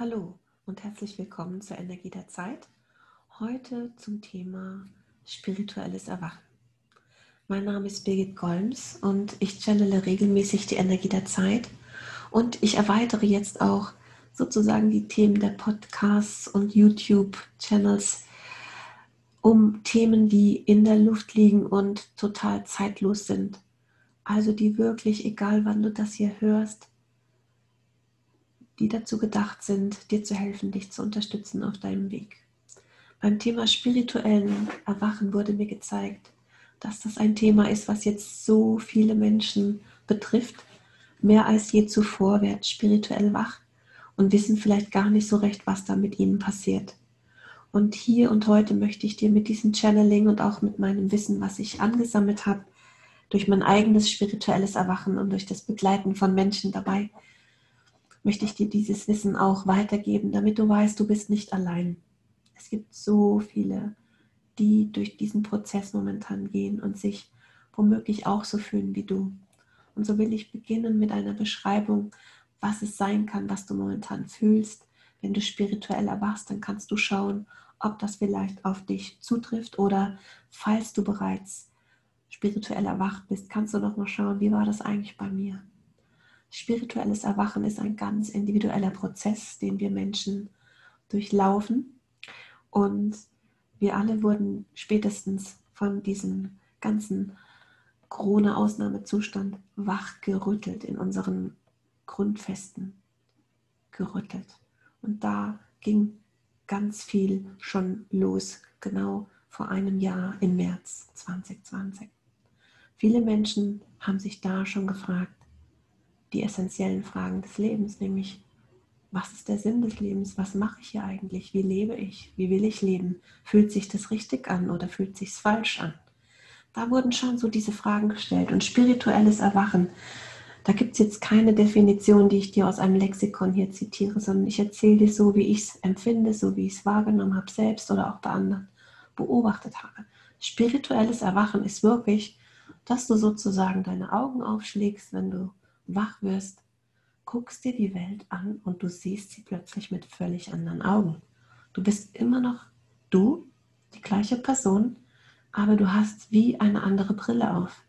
Hallo und herzlich willkommen zur Energie der Zeit. Heute zum Thema spirituelles Erwachen. Mein Name ist Birgit Golms und ich channele regelmäßig die Energie der Zeit und ich erweitere jetzt auch sozusagen die Themen der Podcasts und YouTube-Channels um Themen, die in der Luft liegen und total zeitlos sind. Also die wirklich, egal wann du das hier hörst, die dazu gedacht sind, dir zu helfen, dich zu unterstützen auf deinem Weg. Beim Thema spirituellen Erwachen wurde mir gezeigt, dass das ein Thema ist, was jetzt so viele Menschen betrifft, mehr als je zuvor werden spirituell wach und wissen vielleicht gar nicht so recht, was da mit ihnen passiert. Und hier und heute möchte ich dir mit diesem Channeling und auch mit meinem Wissen, was ich angesammelt habe, durch mein eigenes spirituelles Erwachen und durch das Begleiten von Menschen dabei möchte ich dir dieses Wissen auch weitergeben, damit du weißt, du bist nicht allein. Es gibt so viele, die durch diesen Prozess momentan gehen und sich womöglich auch so fühlen wie du. Und so will ich beginnen mit einer Beschreibung, was es sein kann, was du momentan fühlst. Wenn du spirituell erwachst, dann kannst du schauen, ob das vielleicht auf dich zutrifft oder falls du bereits spirituell erwacht bist, kannst du noch mal schauen, wie war das eigentlich bei mir? Spirituelles Erwachen ist ein ganz individueller Prozess, den wir Menschen durchlaufen. Und wir alle wurden spätestens von diesem ganzen Corona-Ausnahmezustand wachgerüttelt in unseren Grundfesten gerüttelt. Und da ging ganz viel schon los, genau vor einem Jahr im März 2020. Viele Menschen haben sich da schon gefragt, die essentiellen Fragen des Lebens, nämlich was ist der Sinn des Lebens? Was mache ich hier eigentlich? Wie lebe ich? Wie will ich leben? Fühlt sich das richtig an oder fühlt sich falsch an? Da wurden schon so diese Fragen gestellt. Und spirituelles Erwachen, da gibt es jetzt keine Definition, die ich dir aus einem Lexikon hier zitiere, sondern ich erzähle dir so, wie ich es empfinde, so wie ich es wahrgenommen habe selbst oder auch bei anderen beobachtet habe. Spirituelles Erwachen ist wirklich, dass du sozusagen deine Augen aufschlägst, wenn du wach wirst, guckst dir die Welt an und du siehst sie plötzlich mit völlig anderen Augen. Du bist immer noch du, die gleiche Person, aber du hast wie eine andere Brille auf.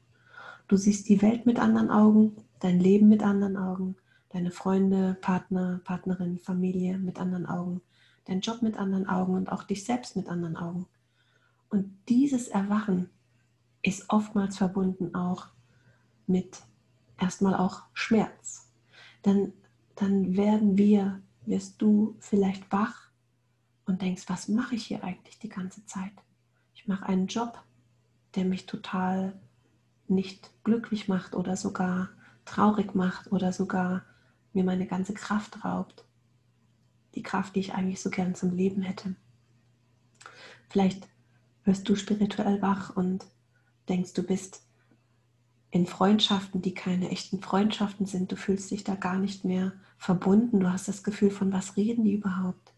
Du siehst die Welt mit anderen Augen, dein Leben mit anderen Augen, deine Freunde, Partner, Partnerin, Familie mit anderen Augen, dein Job mit anderen Augen und auch dich selbst mit anderen Augen. Und dieses Erwachen ist oftmals verbunden auch mit erstmal auch Schmerz. Dann, dann werden wir, wirst du vielleicht wach und denkst, was mache ich hier eigentlich die ganze Zeit? Ich mache einen Job, der mich total nicht glücklich macht oder sogar traurig macht oder sogar mir meine ganze Kraft raubt. Die Kraft, die ich eigentlich so gern zum Leben hätte. Vielleicht wirst du spirituell wach und denkst, du bist in Freundschaften, die keine echten Freundschaften sind. Du fühlst dich da gar nicht mehr verbunden. Du hast das Gefühl, von was reden die überhaupt?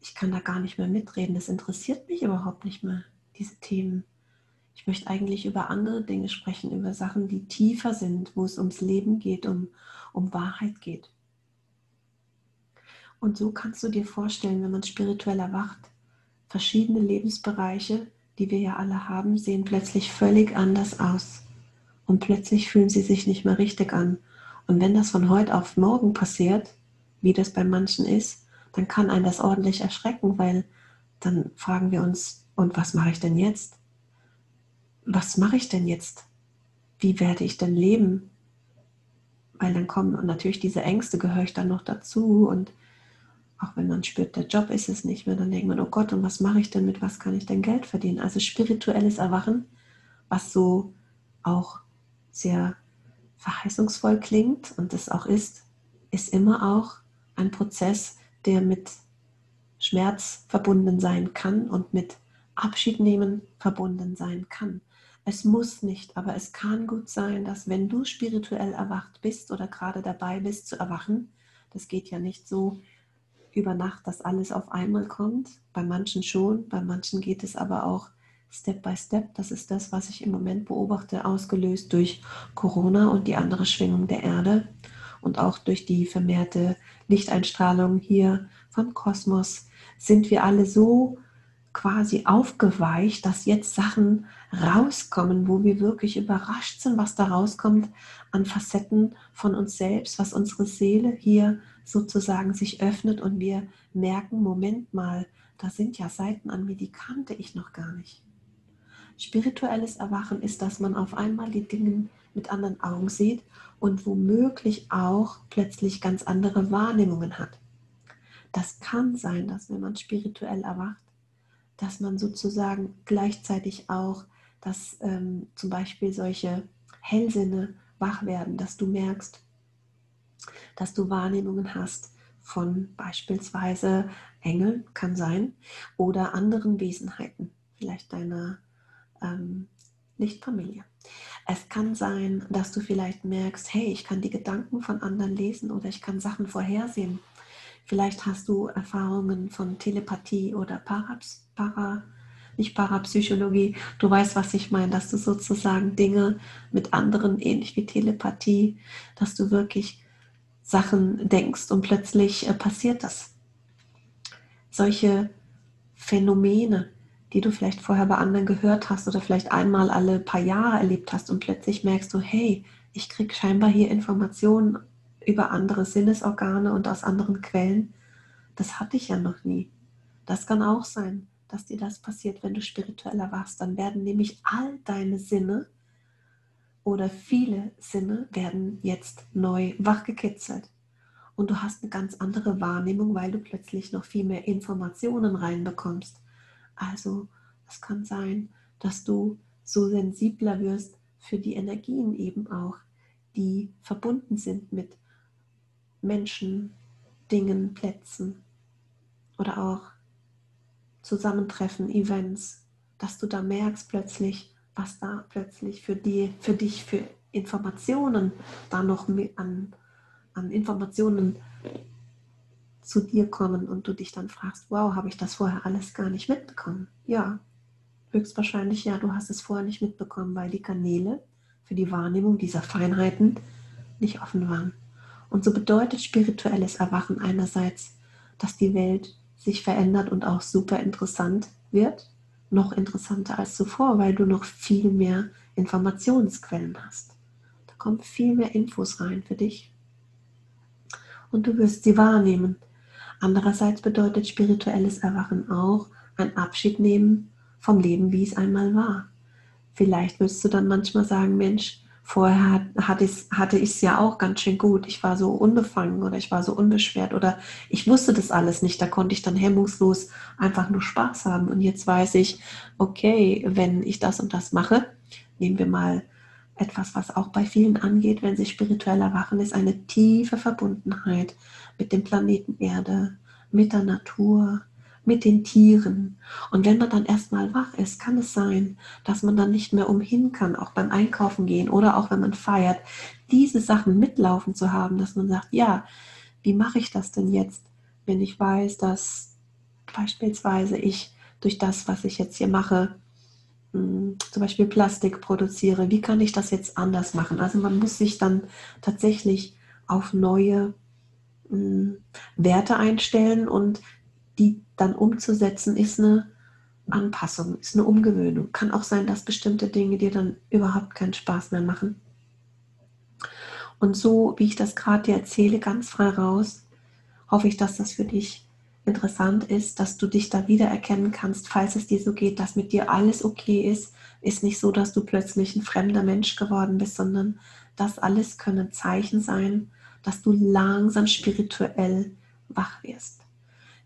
Ich kann da gar nicht mehr mitreden. Das interessiert mich überhaupt nicht mehr, diese Themen. Ich möchte eigentlich über andere Dinge sprechen, über Sachen, die tiefer sind, wo es ums Leben geht, um, um Wahrheit geht. Und so kannst du dir vorstellen, wenn man spirituell erwacht, verschiedene Lebensbereiche, die wir ja alle haben, sehen plötzlich völlig anders aus und plötzlich fühlen sie sich nicht mehr richtig an. Und wenn das von heute auf morgen passiert, wie das bei manchen ist, dann kann einen das ordentlich erschrecken, weil dann fragen wir uns, und was mache ich denn jetzt? Was mache ich denn jetzt? Wie werde ich denn leben? Weil dann kommen und natürlich diese Ängste gehöre ich dann noch dazu und auch wenn man spürt, der Job ist es nicht mehr, dann denkt man, oh Gott, und was mache ich denn mit, was kann ich denn Geld verdienen? Also spirituelles Erwachen, was so auch sehr verheißungsvoll klingt und es auch ist, ist immer auch ein Prozess, der mit Schmerz verbunden sein kann und mit Abschied nehmen verbunden sein kann. Es muss nicht, aber es kann gut sein, dass wenn du spirituell erwacht bist oder gerade dabei bist zu erwachen, das geht ja nicht so über Nacht, dass alles auf einmal kommt. Bei manchen schon, bei manchen geht es aber auch Step by Step. Das ist das, was ich im Moment beobachte, ausgelöst durch Corona und die andere Schwingung der Erde und auch durch die vermehrte Lichteinstrahlung hier vom Kosmos sind wir alle so quasi aufgeweicht, dass jetzt Sachen rauskommen, wo wir wirklich überrascht sind, was da rauskommt an Facetten von uns selbst, was unsere Seele hier sozusagen sich öffnet und wir merken, Moment mal, da sind ja Seiten an mir, die kannte ich noch gar nicht. Spirituelles Erwachen ist, dass man auf einmal die Dinge mit anderen Augen sieht und womöglich auch plötzlich ganz andere Wahrnehmungen hat. Das kann sein, dass wenn man spirituell erwacht, dass man sozusagen gleichzeitig auch, dass ähm, zum Beispiel solche Hellsinne wach werden, dass du merkst, dass du Wahrnehmungen hast von beispielsweise Engeln, kann sein, oder anderen Wesenheiten, vielleicht deiner ähm, Lichtfamilie. Es kann sein, dass du vielleicht merkst, hey, ich kann die Gedanken von anderen lesen oder ich kann Sachen vorhersehen. Vielleicht hast du Erfahrungen von Telepathie oder Paraps, Para, nicht Parapsychologie. Du weißt, was ich meine, dass du sozusagen Dinge mit anderen, ähnlich wie Telepathie, dass du wirklich Sachen denkst und plötzlich äh, passiert das. Solche Phänomene, die du vielleicht vorher bei anderen gehört hast oder vielleicht einmal alle paar Jahre erlebt hast und plötzlich merkst du, hey, ich kriege scheinbar hier Informationen über andere Sinnesorgane und aus anderen Quellen. Das hatte ich ja noch nie. Das kann auch sein, dass dir das passiert, wenn du spiritueller warst. Dann werden nämlich all deine Sinne oder viele Sinne werden jetzt neu wachgekitzelt. Und du hast eine ganz andere Wahrnehmung, weil du plötzlich noch viel mehr Informationen reinbekommst. Also es kann sein, dass du so sensibler wirst für die Energien eben auch, die verbunden sind mit Menschen, Dingen, Plätzen oder auch Zusammentreffen, Events, dass du da merkst plötzlich, was da plötzlich für, die, für dich für Informationen da noch an, an Informationen zu dir kommen und du dich dann fragst, wow, habe ich das vorher alles gar nicht mitbekommen? Ja, höchstwahrscheinlich ja, du hast es vorher nicht mitbekommen, weil die Kanäle für die Wahrnehmung dieser Feinheiten nicht offen waren. Und so bedeutet spirituelles Erwachen einerseits, dass die Welt sich verändert und auch super interessant wird, noch interessanter als zuvor, weil du noch viel mehr Informationsquellen hast. Da kommen viel mehr Infos rein für dich. Und du wirst sie wahrnehmen. Andererseits bedeutet spirituelles Erwachen auch ein Abschied nehmen vom Leben, wie es einmal war. Vielleicht wirst du dann manchmal sagen, Mensch, Vorher hatte ich es ja auch ganz schön gut. Ich war so unbefangen oder ich war so unbeschwert oder ich wusste das alles nicht. Da konnte ich dann hemmungslos einfach nur Spaß haben. Und jetzt weiß ich, okay, wenn ich das und das mache, nehmen wir mal etwas, was auch bei vielen angeht, wenn sie spirituell erwachen, ist eine tiefe Verbundenheit mit dem Planeten Erde, mit der Natur, mit den Tieren. Und wenn man dann erstmal wach ist, kann es sein, dass man dann nicht mehr umhin kann, auch beim Einkaufen gehen oder auch wenn man feiert, diese Sachen mitlaufen zu haben, dass man sagt, ja, wie mache ich das denn jetzt, wenn ich weiß, dass beispielsweise ich durch das, was ich jetzt hier mache, hm, zum Beispiel Plastik produziere, wie kann ich das jetzt anders machen? Also man muss sich dann tatsächlich auf neue hm, Werte einstellen und die dann umzusetzen, ist eine Anpassung, ist eine Umgewöhnung. Kann auch sein, dass bestimmte Dinge dir dann überhaupt keinen Spaß mehr machen. Und so, wie ich das gerade dir erzähle, ganz frei raus, hoffe ich, dass das für dich interessant ist, dass du dich da wiedererkennen kannst, falls es dir so geht, dass mit dir alles okay ist. Ist nicht so, dass du plötzlich ein fremder Mensch geworden bist, sondern das alles können Zeichen sein, dass du langsam spirituell wach wirst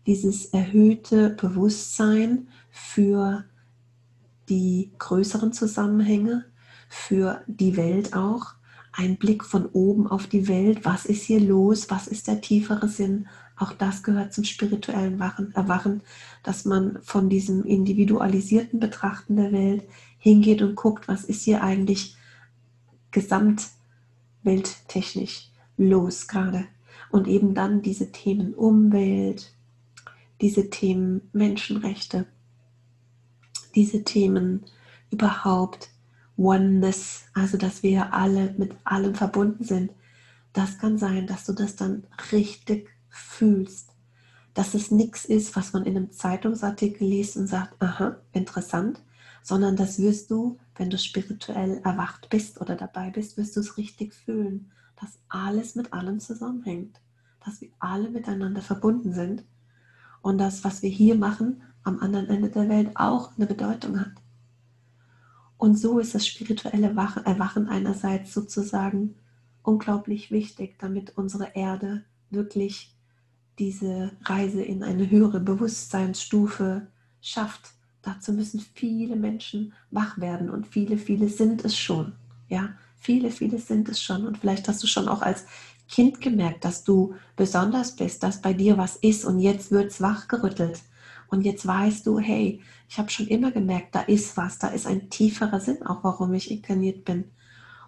dieses erhöhte Bewusstsein für die größeren Zusammenhänge, für die Welt auch, ein Blick von oben auf die Welt, was ist hier los, was ist der tiefere Sinn, auch das gehört zum spirituellen Erwachen, dass man von diesem individualisierten Betrachten der Welt hingeht und guckt, was ist hier eigentlich gesamtwelttechnisch los gerade. Und eben dann diese Themen Umwelt, diese Themen Menschenrechte, diese Themen überhaupt Oneness, also dass wir alle mit allem verbunden sind, das kann sein, dass du das dann richtig fühlst, dass es nichts ist, was man in einem Zeitungsartikel liest und sagt, aha, interessant, sondern das wirst du, wenn du spirituell erwacht bist oder dabei bist, wirst du es richtig fühlen, dass alles mit allem zusammenhängt, dass wir alle miteinander verbunden sind und das, was wir hier machen, am anderen Ende der Welt auch eine Bedeutung hat. Und so ist das spirituelle Erwachen einerseits sozusagen unglaublich wichtig, damit unsere Erde wirklich diese Reise in eine höhere Bewusstseinsstufe schafft. Dazu müssen viele Menschen wach werden und viele, viele sind es schon. Ja, viele, viele sind es schon. Und vielleicht hast du schon auch als Kind gemerkt, dass du besonders bist, dass bei dir was ist und jetzt wird es wachgerüttelt. Und jetzt weißt du, hey, ich habe schon immer gemerkt, da ist was, da ist ein tieferer Sinn auch, warum ich inkarniert bin.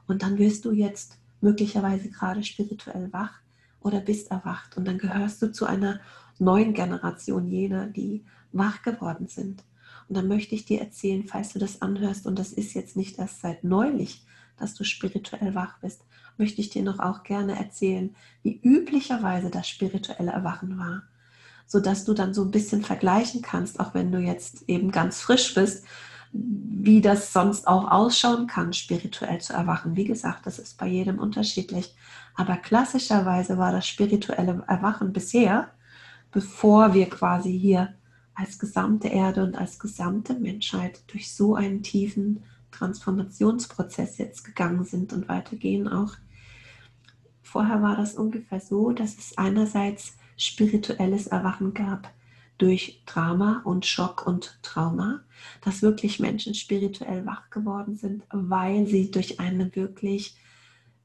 Und dann wirst du jetzt möglicherweise gerade spirituell wach oder bist erwacht. Und dann gehörst du zu einer neuen Generation jener, die wach geworden sind. Und dann möchte ich dir erzählen, falls du das anhörst, und das ist jetzt nicht erst seit neulich, dass du spirituell wach bist, möchte ich dir noch auch gerne erzählen, wie üblicherweise das spirituelle Erwachen war sodass du dann so ein bisschen vergleichen kannst, auch wenn du jetzt eben ganz frisch bist, wie das sonst auch ausschauen kann, spirituell zu erwachen. Wie gesagt, das ist bei jedem unterschiedlich. Aber klassischerweise war das spirituelle Erwachen bisher, bevor wir quasi hier als gesamte Erde und als gesamte Menschheit durch so einen tiefen Transformationsprozess jetzt gegangen sind und weitergehen auch. Vorher war das ungefähr so, dass es einerseits spirituelles Erwachen gab durch Drama und Schock und Trauma, dass wirklich Menschen spirituell wach geworden sind, weil sie durch eine wirklich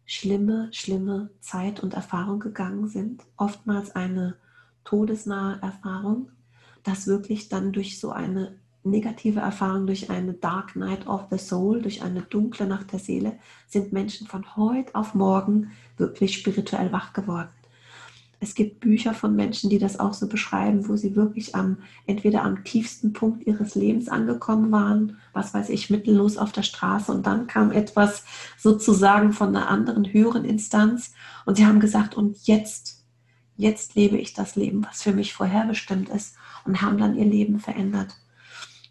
schlimme, schlimme Zeit und Erfahrung gegangen sind, oftmals eine todesnahe Erfahrung, dass wirklich dann durch so eine negative Erfahrung, durch eine Dark Night of the Soul, durch eine dunkle Nacht der Seele, sind Menschen von heute auf morgen wirklich spirituell wach geworden. Es gibt Bücher von Menschen, die das auch so beschreiben, wo sie wirklich am, entweder am tiefsten Punkt ihres Lebens angekommen waren, was weiß ich, mittellos auf der Straße und dann kam etwas sozusagen von einer anderen höheren Instanz und sie haben gesagt, und jetzt, jetzt lebe ich das Leben, was für mich vorherbestimmt ist und haben dann ihr Leben verändert.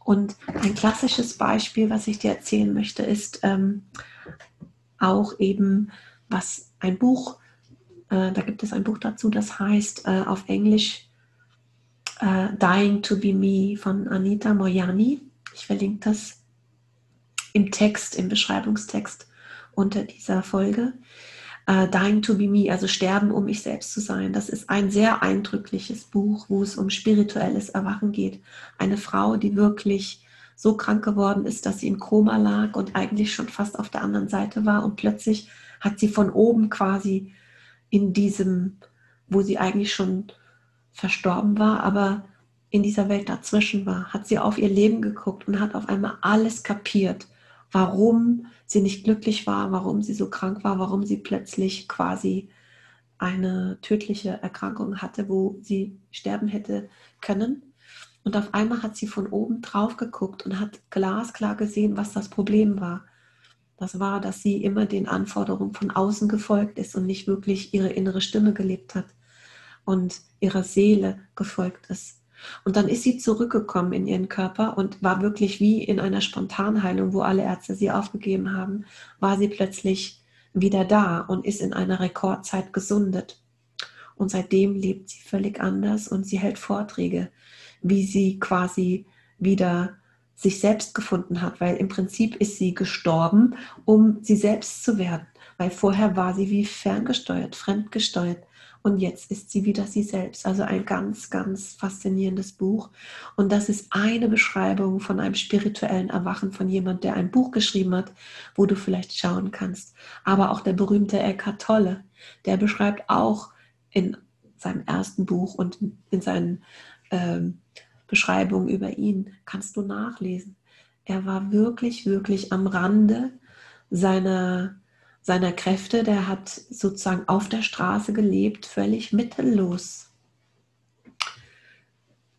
Und ein klassisches Beispiel, was ich dir erzählen möchte, ist ähm, auch eben, was ein Buch äh, da gibt es ein Buch dazu, das heißt äh, auf Englisch äh, Dying to be Me von Anita Moyani. Ich verlinke das im Text, im Beschreibungstext unter dieser Folge. Uh, Dying to be me, also Sterben, um ich selbst zu sein. Das ist ein sehr eindrückliches Buch, wo es um spirituelles Erwachen geht. Eine Frau, die wirklich so krank geworden ist, dass sie im Koma lag und eigentlich schon fast auf der anderen Seite war und plötzlich hat sie von oben quasi in diesem, wo sie eigentlich schon verstorben war, aber in dieser Welt dazwischen war, hat sie auf ihr Leben geguckt und hat auf einmal alles kapiert, warum sie nicht glücklich war, warum sie so krank war, warum sie plötzlich quasi eine tödliche Erkrankung hatte, wo sie sterben hätte können. Und auf einmal hat sie von oben drauf geguckt und hat glasklar gesehen, was das Problem war. Das war, dass sie immer den Anforderungen von außen gefolgt ist und nicht wirklich ihre innere Stimme gelebt hat und ihrer Seele gefolgt ist. Und dann ist sie zurückgekommen in ihren Körper und war wirklich wie in einer Spontanheilung, wo alle Ärzte sie aufgegeben haben, war sie plötzlich wieder da und ist in einer Rekordzeit gesundet. Und seitdem lebt sie völlig anders und sie hält Vorträge, wie sie quasi wieder sich selbst gefunden hat, weil im Prinzip ist sie gestorben, um sie selbst zu werden, weil vorher war sie wie ferngesteuert, fremdgesteuert und jetzt ist sie wieder sie selbst. Also ein ganz, ganz faszinierendes Buch und das ist eine Beschreibung von einem spirituellen Erwachen von jemand, der ein Buch geschrieben hat, wo du vielleicht schauen kannst. Aber auch der berühmte Eckhart Tolle, der beschreibt auch in seinem ersten Buch und in seinen ähm, Beschreibung über ihn kannst du nachlesen. Er war wirklich, wirklich am Rande seiner, seiner Kräfte. Der hat sozusagen auf der Straße gelebt, völlig mittellos.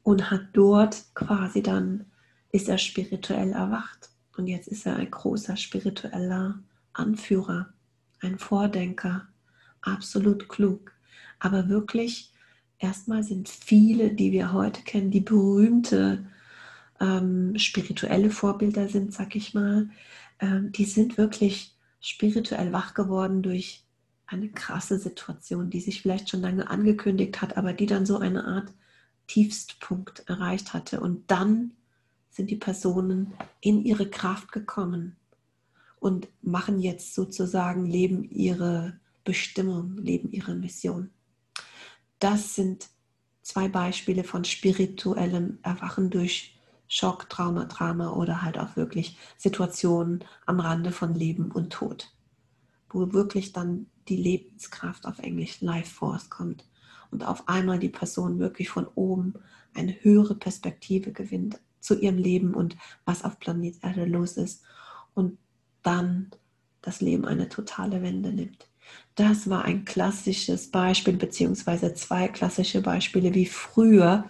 Und hat dort quasi dann, ist er spirituell erwacht. Und jetzt ist er ein großer spiritueller Anführer, ein Vordenker, absolut klug, aber wirklich erstmal sind viele, die wir heute kennen, die berühmte ähm, spirituelle Vorbilder sind, sag ich mal, ähm, die sind wirklich spirituell wach geworden durch eine krasse Situation, die sich vielleicht schon lange angekündigt hat, aber die dann so eine Art Tiefstpunkt erreicht hatte. Und dann sind die Personen in ihre Kraft gekommen und machen jetzt sozusagen, leben ihre Bestimmung, leben ihre Mission. Das sind zwei Beispiele von spirituellem Erwachen durch Schock, Trauma, Drama oder halt auch wirklich Situationen am Rande von Leben und Tod, wo wirklich dann die Lebenskraft auf Englisch Life Force kommt und auf einmal die Person wirklich von oben eine höhere Perspektive gewinnt zu ihrem Leben und was auf Planet Erde los ist und dann das Leben eine totale Wende nimmt. Das war ein klassisches Beispiel, beziehungsweise zwei klassische Beispiele, wie früher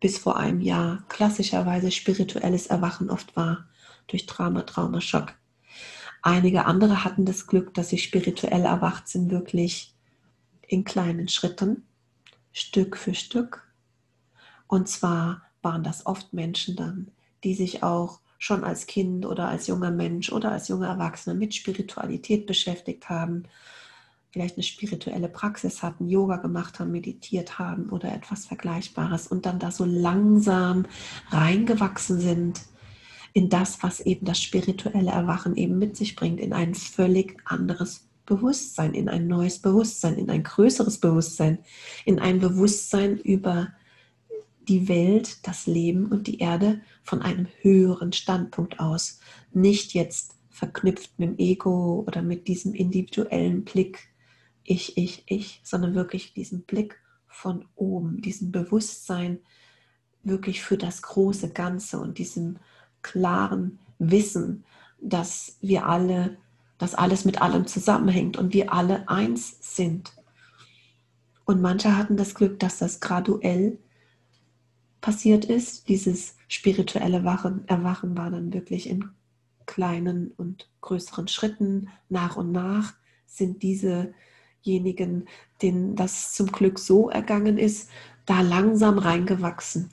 bis vor einem Jahr klassischerweise spirituelles Erwachen oft war, durch Trauma, Trauma, Schock. Einige andere hatten das Glück, dass sie spirituell erwacht sind, wirklich in kleinen Schritten, Stück für Stück. Und zwar waren das oft Menschen dann, die sich auch schon als Kind oder als junger Mensch oder als junger Erwachsener mit Spiritualität beschäftigt haben, vielleicht eine spirituelle Praxis hatten, Yoga gemacht haben, meditiert haben oder etwas Vergleichbares und dann da so langsam reingewachsen sind in das, was eben das spirituelle Erwachen eben mit sich bringt, in ein völlig anderes Bewusstsein, in ein neues Bewusstsein, in ein größeres Bewusstsein, in ein Bewusstsein über die Welt, das Leben und die Erde von einem höheren Standpunkt aus, nicht jetzt verknüpft mit dem Ego oder mit diesem individuellen Blick ich, ich, ich, sondern wirklich diesen Blick von oben, diesem Bewusstsein wirklich für das große Ganze und diesem klaren Wissen, dass wir alle, dass alles mit allem zusammenhängt und wir alle eins sind. Und manche hatten das Glück, dass das graduell passiert ist. Dieses spirituelle Wachen, Erwachen war dann wirklich in kleinen und größeren Schritten nach und nach sind diese diejenigen, denen das zum Glück so ergangen ist, da langsam reingewachsen.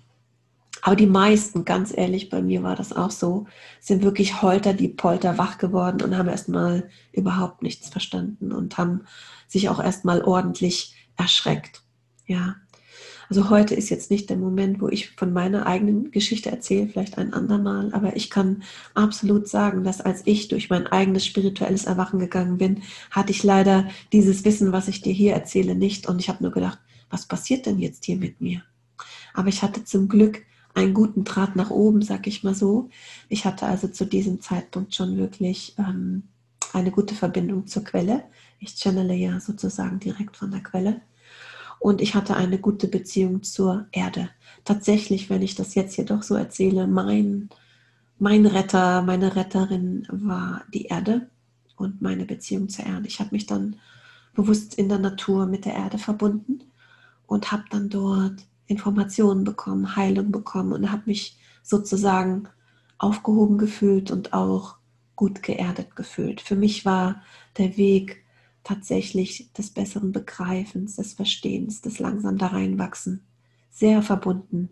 Aber die meisten, ganz ehrlich, bei mir war das auch so, sind wirklich holter die Polter wach geworden und haben erstmal überhaupt nichts verstanden und haben sich auch erstmal ordentlich erschreckt. Ja, also heute ist jetzt nicht der Moment, wo ich von meiner eigenen Geschichte erzähle, vielleicht ein andermal, aber ich kann absolut sagen, dass als ich durch mein eigenes spirituelles Erwachen gegangen bin, hatte ich leider dieses Wissen, was ich dir hier erzähle, nicht. Und ich habe nur gedacht, was passiert denn jetzt hier mit mir? Aber ich hatte zum Glück einen guten Draht nach oben, sag ich mal so. Ich hatte also zu diesem Zeitpunkt schon wirklich ähm, eine gute Verbindung zur Quelle. Ich channele ja sozusagen direkt von der Quelle und ich hatte eine gute Beziehung zur Erde. Tatsächlich, wenn ich das jetzt jedoch so erzähle, mein, mein Retter, meine Retterin war die Erde und meine Beziehung zur Erde. Ich habe mich dann bewusst in der Natur mit der Erde verbunden und habe dann dort Informationen bekommen, Heilung bekommen und habe mich sozusagen aufgehoben gefühlt und auch gut geerdet gefühlt. Für mich war der Weg tatsächlich des besseren Begreifens, des Verstehens, des langsam da reinwachsen, sehr verbunden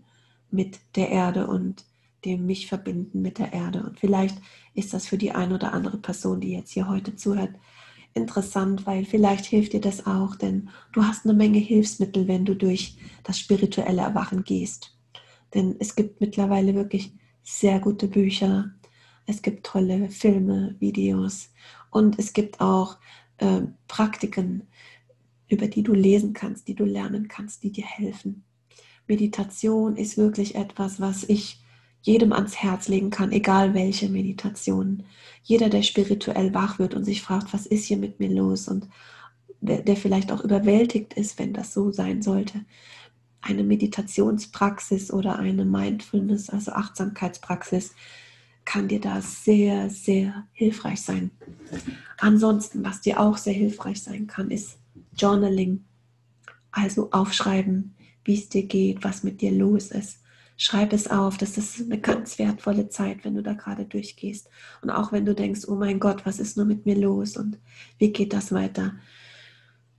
mit der Erde und dem mich verbinden mit der Erde. Und vielleicht ist das für die eine oder andere Person, die jetzt hier heute zuhört, interessant, weil vielleicht hilft dir das auch, denn du hast eine Menge Hilfsmittel, wenn du durch das spirituelle Erwachen gehst. Denn es gibt mittlerweile wirklich sehr gute Bücher, es gibt tolle Filme, Videos und es gibt auch äh, Praktiken, über die du lesen kannst, die du lernen kannst, die dir helfen. Meditation ist wirklich etwas, was ich jedem ans Herz legen kann, egal welche Meditation. Jeder, der spirituell wach wird und sich fragt, was ist hier mit mir los und der vielleicht auch überwältigt ist, wenn das so sein sollte. Eine Meditationspraxis oder eine Mindfulness, also Achtsamkeitspraxis, kann dir da sehr, sehr hilfreich sein. Ansonsten, was dir auch sehr hilfreich sein kann, ist Journaling. Also aufschreiben, wie es dir geht, was mit dir los ist. Schreib es auf, das ist eine ganz wertvolle Zeit, wenn du da gerade durchgehst. Und auch wenn du denkst, oh mein Gott, was ist nur mit mir los und wie geht das weiter?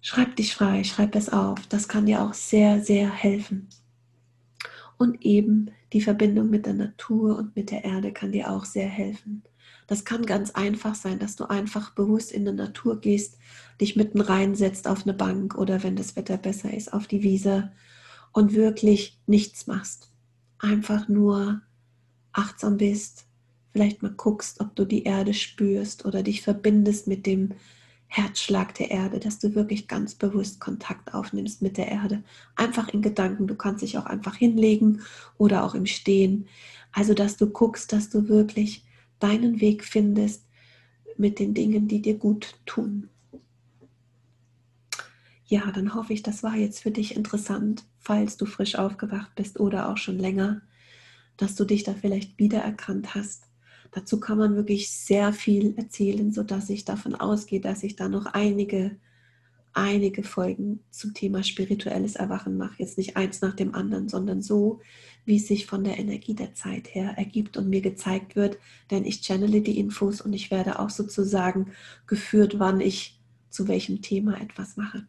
Schreib dich frei, schreib es auf. Das kann dir auch sehr, sehr helfen. Und eben die Verbindung mit der Natur und mit der Erde kann dir auch sehr helfen. Das kann ganz einfach sein, dass du einfach bewusst in die Natur gehst, dich mitten reinsetzt auf eine Bank oder wenn das Wetter besser ist, auf die Wiese und wirklich nichts machst. Einfach nur achtsam bist, vielleicht mal guckst, ob du die Erde spürst oder dich verbindest mit dem Herzschlag der Erde, dass du wirklich ganz bewusst Kontakt aufnimmst mit der Erde. Einfach in Gedanken. Du kannst dich auch einfach hinlegen oder auch im Stehen. Also, dass du guckst, dass du wirklich deinen Weg findest mit den Dingen, die dir gut tun. Ja, dann hoffe ich, das war jetzt für dich interessant, falls du frisch aufgewacht bist oder auch schon länger, dass du dich da vielleicht wiedererkannt hast Dazu kann man wirklich sehr viel erzählen, sodass ich davon ausgehe, dass ich da noch einige, einige Folgen zum Thema spirituelles Erwachen mache. Jetzt nicht eins nach dem anderen, sondern so, wie es sich von der Energie der Zeit her ergibt und mir gezeigt wird. Denn ich channele die Infos und ich werde auch sozusagen geführt, wann ich zu welchem Thema etwas mache.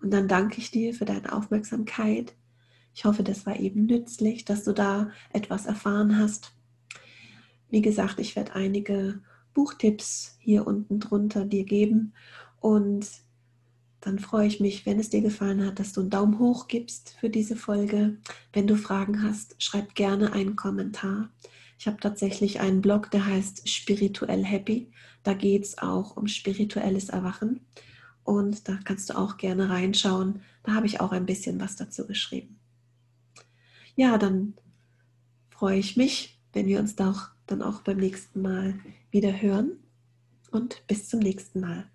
Und dann danke ich dir für deine Aufmerksamkeit. Ich hoffe, das war eben nützlich, dass du da etwas erfahren hast. Wie gesagt, ich werde einige Buchtipps hier unten drunter dir geben und dann freue ich mich, wenn es dir gefallen hat, dass du einen Daumen hoch gibst für diese Folge. Wenn du Fragen hast, schreib gerne einen Kommentar. Ich habe tatsächlich einen Blog, der heißt Spirituell Happy. Da geht es auch um spirituelles Erwachen. Und da kannst du auch gerne reinschauen. Da habe ich auch ein bisschen was dazu geschrieben. Ja, dann freue ich mich, wenn wir uns da auch dann auch beim nächsten Mal wieder hören und bis zum nächsten Mal.